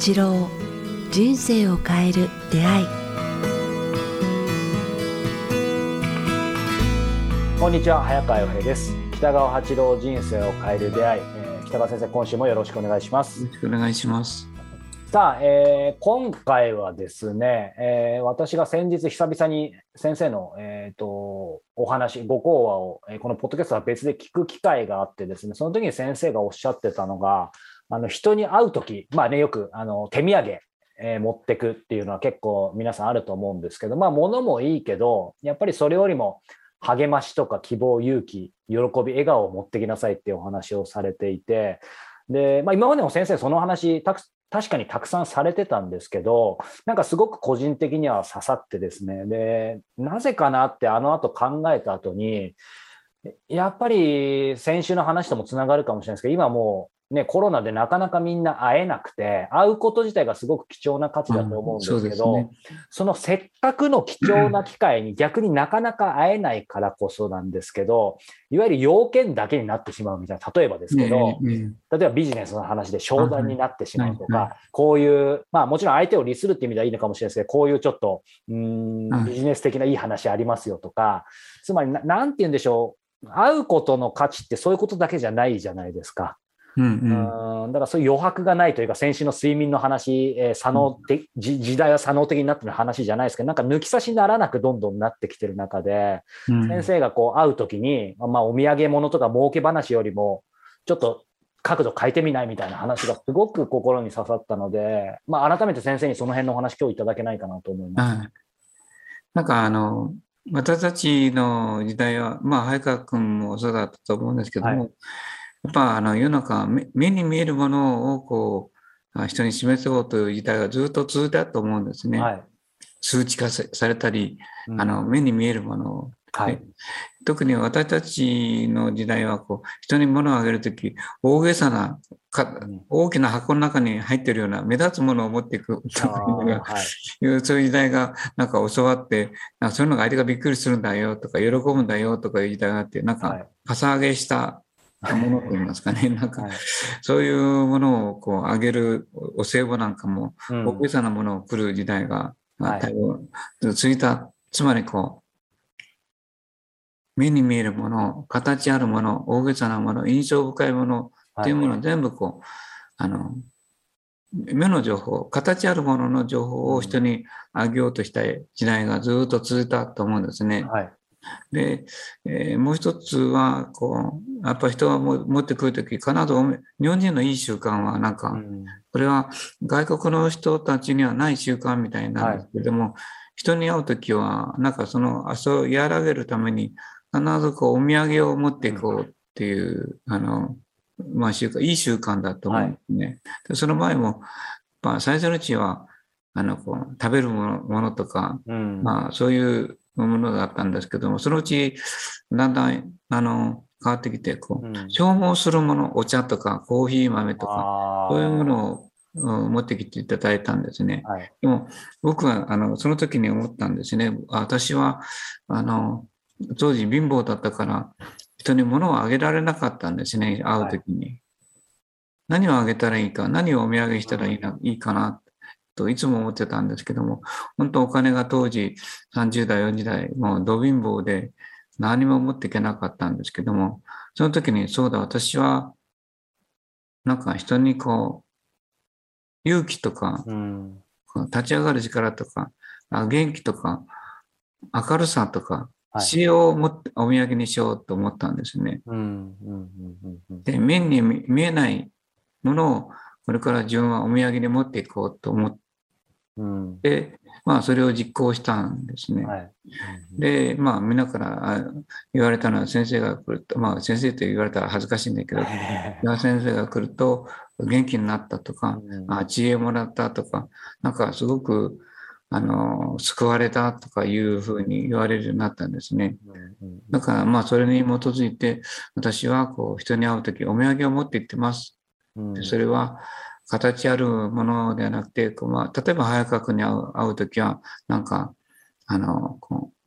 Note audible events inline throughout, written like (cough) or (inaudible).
八郎人生を変える出会い。こんにちは早川洋平です。北川八郎人生を変える出会い、えー、北川先生今週もよろしくお願いします。よろしくお願いします。さあ、えー、今回はですね、えー、私が先日久々に先生の、えーと、お話、ご講話を、えー、このポッドキャストは別で聞く機会があってですね、その時に先生がおっしゃってたのが、あの人に会う時、まあね、よくあの手土産、えー、持ってくっていうのは結構皆さんあると思うんですけど、まあ物もいいけど、やっぱりそれよりも励ましとか希望、勇気、喜び、笑顔を持ってきなさいっていうお話をされていて、で、まあ、今までも先生その話たく確かにたくさんされてたんですけど、なんかすごく個人的には刺さってですね、で、なぜかなってあの後考えた後に、やっぱり先週の話ともつながるかもしれないですけど、今もうね、コロナでなかなかみんな会えなくて、会うこと自体がすごく貴重な価値だと思うんですけど、うんそね、そのせっかくの貴重な機会に逆になかなか会えないからこそなんですけど、いわゆる要件だけになってしまうみたいな、例えばですけど、例えばビジネスの話で商談になってしまうとか、こういう、まあもちろん相手を利するっていう意味ではいいのかもしれないですけど、こういうちょっと、うん、ビジネス的ないい話ありますよとか、つまりな、なんて言うんでしょう、会うことの価値ってそういうことだけじゃないじゃないですか。うんうん、だからそういう余白がないというか、先週の睡眠の話、えー、左脳的、時代は左脳的になってる話じゃないですけど、なんか抜き差しにならなくどんどんなってきてる中で、うん、先生がこう会うときに、まあ、お土産物とか儲け話よりも、ちょっと角度変えてみないみたいな話がすごく心に刺さったので、まあ、改めて先生にその辺のお話、今日いただけないかなと思います。なんかあの私たちの時代は、まあ、早川君もそうだったと思うんですけども、はいやっぱあの世の中目に見えるものをこう人に示そうという時代がずっと続いたと思うんですね。はい、数値化されたり、うん、あの目に見えるものを、はい、特に私たちの時代はこう人に物をあげるとき大げさなか大きな箱の中に入ってるような目立つものを持っていく。とい。う、(laughs) そういう時代がなんか教わってなんかそういうのが相手がびっくりするんだよとか喜ぶんだよとかいう時代があってなんかかさ上げしたものといいますかね、なんか、そういうものをこう上げるお歳暮なんかも、大げさなものを来る時代が、まあ、多分続いた、つまりこう、目に見えるもの、形あるもの、大げさなもの、印象深いものっていうものを全部こう、あの、目の情報、形あるものの情報を人にあげようとした時代がずっと続いたと思うんですね。はい、で、えー、もう一つは、こう、やっぱり人が持ってくるとき、必ず日本人のいい習慣は、なんか、これは外国の人たちにはない習慣みたいなんですけども、はい、人に会うときは、なんかその、それを和らげるために、必ずこう、お土産を持っていこうっていう、あの、まあ、習慣、いい習慣だと思うんですね。はい、でその場合も、まあ、最初のうちは、あの、こう、食べるものものとか、うん、まあ、そういうものだったんですけども、そのうち、だんだん、あの、変わってきて、こう、うん、消耗するもの、お茶とかコーヒー豆とか、そういうものを持ってきていただいたんですね。はい、でも、僕は、あの、その時に思ったんですね。私は、あの、当時貧乏だったから、人に物をあげられなかったんですね、会う時に。はい、何をあげたらいいか、何をお土産したらいいないいかな。といつも思ってたんですけども、本当お金が当時30代、40代、もうド貧乏で何も持っていけなかったんですけども、その時にそうだ、私はなんか人にこう、勇気とか、うん、立ち上がる力とか、元気とか、明るさとか、仕様を持ってお土産にしようと思ったんですね。で、面に見えないものをこれから自分はお土産に持っていこうと思っで、まあ、それを実行したんですね。はい、で、まあ、みんなから言われたのは、先生が来ると、まあ、先生と言われたら恥ずかしいんだけど、先生が来ると元気になったとか、うん、あ知恵もらったとか、なんかすごく、あの、救われたとかいうふうに言われるようになったんですね。だから、まあ、それに基づいて、私は、こう、人に会うとき、お土産を持って行ってます。でそれは形あるものではなくて、まあ、例えば早川君に会う会うときは、なんか、あの、こう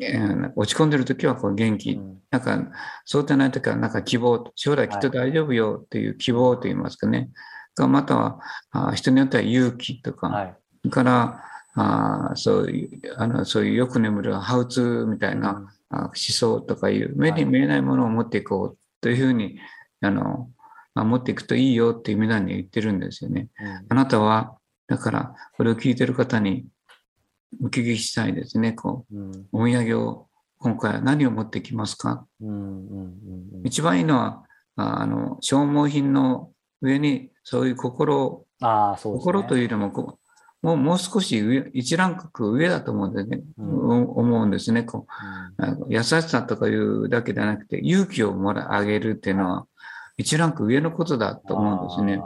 えー、落ち込んでるときはこう元気、うん、なんか、そうでないときはなんか希望、将来きっと大丈夫よっていう希望と言いますかね。かまたはあ人によっては勇気とか、はい。からあそういうあのそういうよく眠るハウツーみたいな、あ思想とかいう目に見えないものを持っていこうというふうにあの、まあ持っていくといいよって皆に言ってるんですよね。あなたはだからこれを聞いてる方にお聞きしたいですね。こうん。うん。うお土産を今回は何を持ってきますか？うん。うん。うん。一番いいのはああの消耗品の上にそういう心をああ、そうね。心というよりもこう、もうもう少し上、一ランク上だと思うんですね、うん思うんですねこうあの優しさとかいうだけではなくて、勇気をもらあげるっていうのは、一ランク上のことだと思うんですね。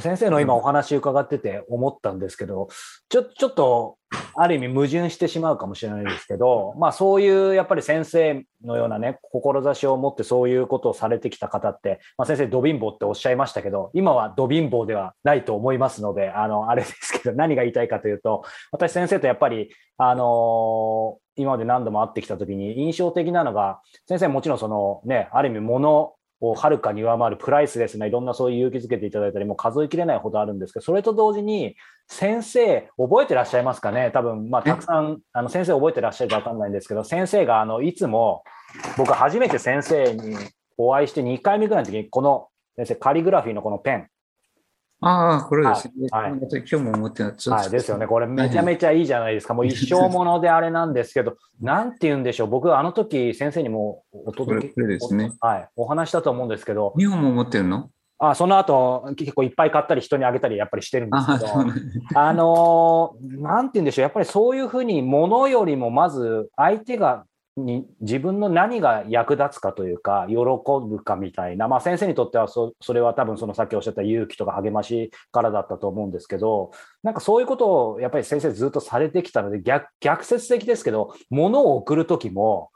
先生の今お話伺ってて思ったんですけど、ちょちょっとある意味矛盾してしまうかもしれないですけど、まあそういうやっぱり先生のようなね、志を持ってそういうことをされてきた方って、まあ、先生、ド貧乏っておっしゃいましたけど、今はド貧乏ではないと思いますので、あの、あれですけど、何が言いたいかというと、私先生とやっぱり、あの今まで何度も会ってきたときに印象的なのが、先生もちろんそのね、ある意味物をはるかに上回るプライスレスないろんなそういう勇気づけていただいたりもう数えきれないほどあるんですけど、それと同時に先生、覚えてらっしゃいますかね？多分、まあ、たくさん、あの先生覚えてらっしゃるかわかんないんですけど、先生があのいつも、僕初めて先生にお会いして2回目ぐらいの時に、この先生、カリグラフィーのこのペン、ああ、これですね。はいはい今日も思ってた。はい、ですよね。これめちゃめちゃいいじゃないですか。もう一生 (laughs) ものであれなんですけど、なんて言うんでしょう。僕、あの時先生にもおこ届け、れこれですね。はい、お話したと思うんですけど、日本も持ってるの？あその後、結構いっぱい買ったり人にあげたりやっぱりしてるんですああ、けど、そうなんだあのーなんて言うんでしょう。やっぱりそういうふうに物よりもまず相手がに自分の何が役立つかというか、喜ぶかみたいな、まあ、先生にとってはそれは多分そのさっきおっしゃった勇気とか励ましからだったと思うんですけど、なんかそういうことをやっぱり先生ずっとされてきたので逆、逆説的ですけど、物を送るときも、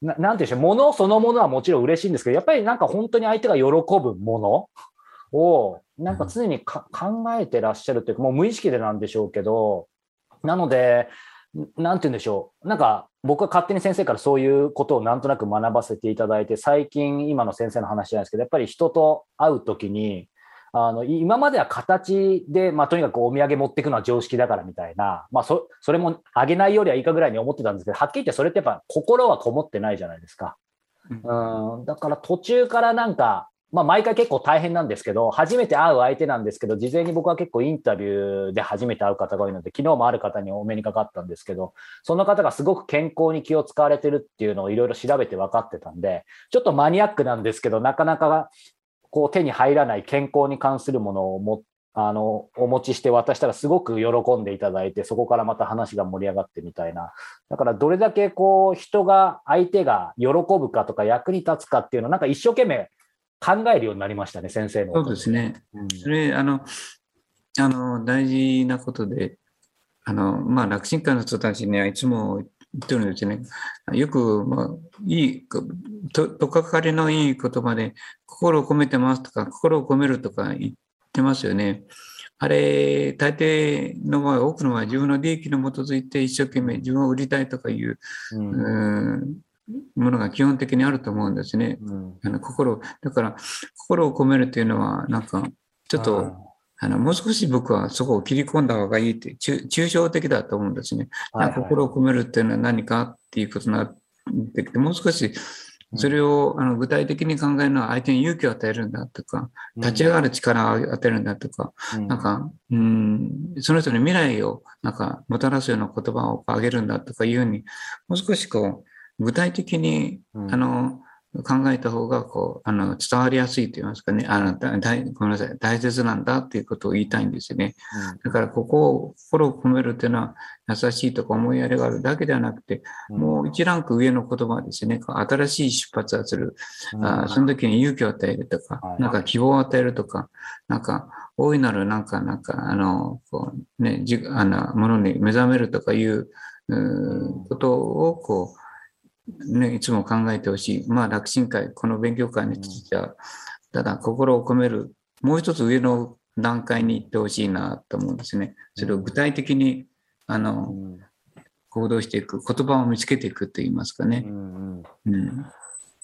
なんて言うんでしょう、物そのものはもちろん嬉しいんですけど、やっぱりなんか本当に相手が喜ぶものを、なんか常に考えてらっしゃるというか、もう無意識でなんでしょうけど、なので、なんて言うんでしょう。なんか僕は勝手に先生からそういうことをなんとなく学ばせていただいて、最近今の先生の話じゃないですけど、やっぱり人と会うときに、あの今までは形で、まあ、とにかくお土産持っていくのは常識だからみたいな、まあそ、それもあげないよりはいいかぐらいに思ってたんですけど、はっきり言ってそれってやっぱ心はこもってないじゃないですか。うん、だから途中からなんか、まあ、毎回結構大変なんですけど、初めて会う相手なんですけど、事前に僕は結構インタビューで初めて会う方が多いので、昨日もある方にお目にかかったんですけど、その方がすごく健康に気を使われてるっていうのをいろいろ調べて分かってたんで、ちょっとマニアックなんですけど、なかなかこう手に入らない健康に関するものをもあのお持ちして渡したらすごく喜んでいただいて、そこからまた話が盛り上がってみたいな。だからどれだけこう人が、相手が喜ぶかとか役に立つかっていうのをなんか一生懸命考えるようになりましたね、先生の。そうですね。うん。それ、あの、あの、大事なことで、あの、まあ、楽神会の人たちにはいつも言ってるんですね。よく、まあ、いい、と、とかかりのいい言葉で、心を込めてますとか、心を込めるとか言ってますよね。あれ、大抵の場合、多くの場合、自分の利益に基づいて一生懸命自分を売りたいとかいう、うんうんものが基本的にあると思うんですね。うん。あの心だから心を込めるというのはなんかちょっとあのもう少し僕はそこを切り込んだ方がいいって抽抽象的だと思うんですね。はいはい。心を込めるっていうのは何かっていうことになってきてもう少しそれをあの具体的に考えるのは相手に勇気を与えるんだとか立ち上がる力を与えるんだとか、うん。なんか、うん、その人に未来をなんかもたらすような言葉をあげるんだとかいうふうにもう少しこう具体的にうん。あの、考えた方が、こう、あの、伝わりやすいと言いますかね、あの、ごめんなさい、大切なんだっていうことを言いたいんですよね。だから、ここを、心を込めるっていうのは、優しいとか思いやりがあるだけではなくて、うん。もう一ランク上の言葉ですね。新しい出発をする。うん。あーその時に勇気を与えるとかは、い。なんか希望を与えるとか、なんか、大いなる、なんか、なんか、あの、こう、ね、じあの、ものに目覚めるとかいう、うーことを、こう、ね、いつも考えてほしい。まあ、楽神会、この勉強会については、ただ、心を込める、もう一つ上の段階に行ってほしいなと思うんですね。それを具体的に、あうの、ん行動していく、言葉を見つけていくと言いますかね。うん。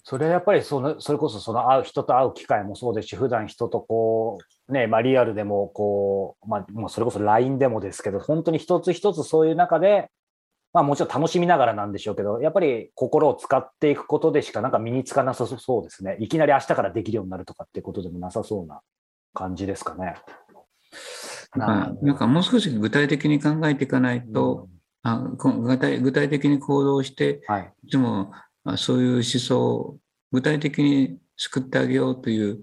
それはやっぱりそのそれこそその会う人と会う機会もそうですし普段人とこうねまあリアルでもこうまあもうそれこそ LINE でもですけど本当に一つ一つそういう中でまあもちろん楽しみながらなんでしょうけどやっぱり心を使っていくことでしかなんか身につかなさそうですね。いきなり明日からできるようになるとかっていうことでもなさそうな感じですかね。まあ、なんかもう少し具体的に考えていかないと、うん、あ具体具体的に行動して、はい、いつもそういう思想を具体的に救ってあげようという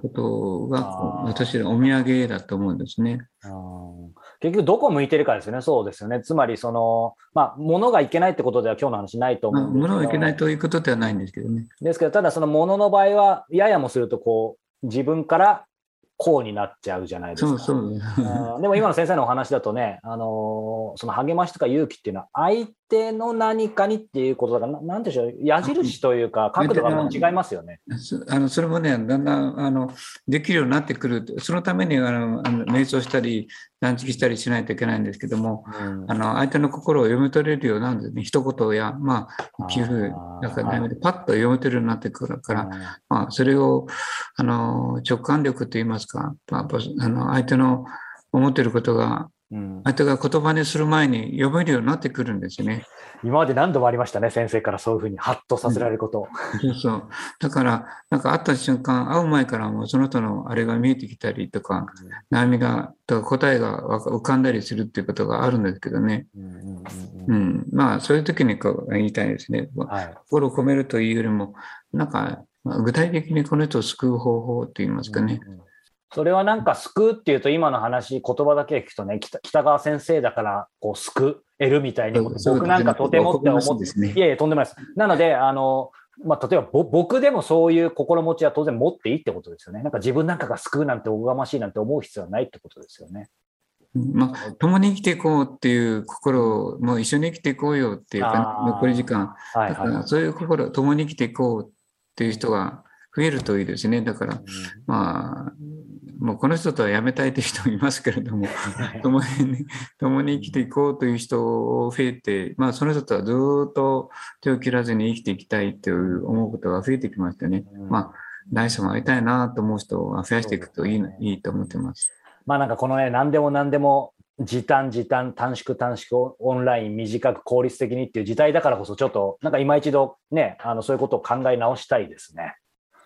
ことが、私のお土産だと思うんですね。結局どこ向いてるかですよね、そうですよね。つまり、その、まあ、物がいけないってことでは今日の話ないと思うんですけど。物がいけないということではないんですけどね。ですけど、ただその物の場合は、ややもすると、こう、自分からこうになっちゃうじゃないですか。そうそう。でも今の先生のお話だとね、あのその励ましとか勇気っていうのは相手の何かにっていうことだから、なんでしょう、矢印というか、角度が違いますよね。あのそれもね、だんだんあのできるようになってくる、そのためにあのあの瞑想したり、断食したりしないといけないんですけども、うん、あの相手の心を読み取れるようなんですね、一言や、まあ、寄付、なんかね、パッと読み取れるようになってくるから、まあ、それをあの直感力といいますか、まあ、あの相手の思っていることが相手が言葉にする前に読めるようになってくるんですね。今まで何度もありましたね、先生からそういうふうにハッとさせられること。そうそう。だから、なんか会った瞬間、会う前からもその人のあれが見えてきたりとか、うん、悩みが、とか答えが浮かんだりするっていうことがあるんですけどね。うん、まあ、そういう時にこう言いたいですね。はい、心を込めるというよりも、なんか、具体的にこの人を救う方法といいますかね。うんうんそれはなんか救うっていうと今の話言葉だけ聞くとね北川先生だからこう救えるみたいに僕なんかとてもって思って、ね、いえいえとんでもないです。なのであのまあ、例えば僕でもそういう心持ちは当然持っていいってことですよね。なんか自分なんかが救うなんておこがましいなんて思う必要はないってことですよね。まあ、共に生きていこうっていう心を、もう一緒に生きていこうよっていうか、残り時間、はいはい、そういう心、共に生きていこうっていう人が増えるといいですね。だから、まあ、もうこの人とは辞めたいという人もいますけれども、共に、共に生きていこうという人を増えて、まあその人とはずっと手を切らずに生きていきたいという思うことが増えてきましたね。まあ、来世も会いたいなと思う人を増やしていくといい,、いいと思ってます。まあなんかこのね、何でも何でも時短時短短縮短縮オンライン短く効率的にっていう時代だからこそちょっとなんか今一度ねあのそういうことを考え直したいですね。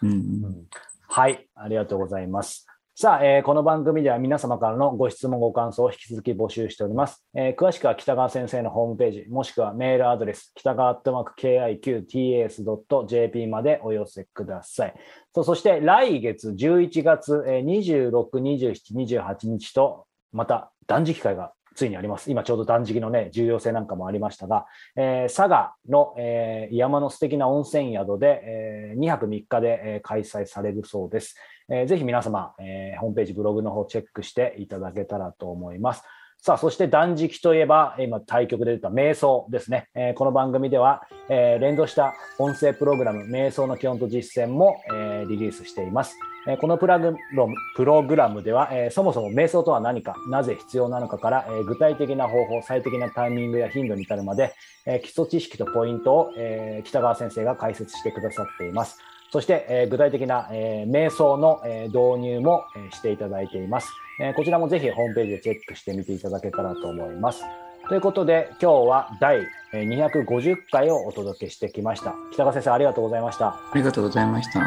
うん、うん、はいありがとうございます。さあ、えー、この番組では皆様からのご質問、ご感想を引き続き募集しております。えー、詳しくは北川先生のホームページ、もしくはメールアドレス、北川アットマーク KIQTAS.jp までお寄せください。そそして来月11月26、27、28日と、また断食会がついにあります。今ちょうど断食のね、重要性なんかもありましたが、えー、佐賀の、えー、山の素敵な温泉宿で、えー、2泊3日で、えー、開催されるそうです。えー、ぜひ皆様、えー、ホームページ、ブログの方チェックしていただけたらと思います。さあ、そして断食といえば、今対局で出た瞑想ですね。えー、この番組では、えー、連動した音声プログラム、瞑想の基本と実践も、えー、リリースしています。え、このプラグプログラムでは、え、そもそも瞑想とは何か、なぜ必要なのかから、え、具体的な方法、最適なタイミングや頻度に至るまで、え、基礎知識とポイントを、え、北川先生が解説してくださっています。そして、え、具体的な、え、瞑想の、え、導入も、え、していただいています、え。こちらもぜひホームページでチェックしてみていただけたらと思います。ということで、今日は第250回をお届けしてきました。北川先生、ありがとうございました。ありがとうございました。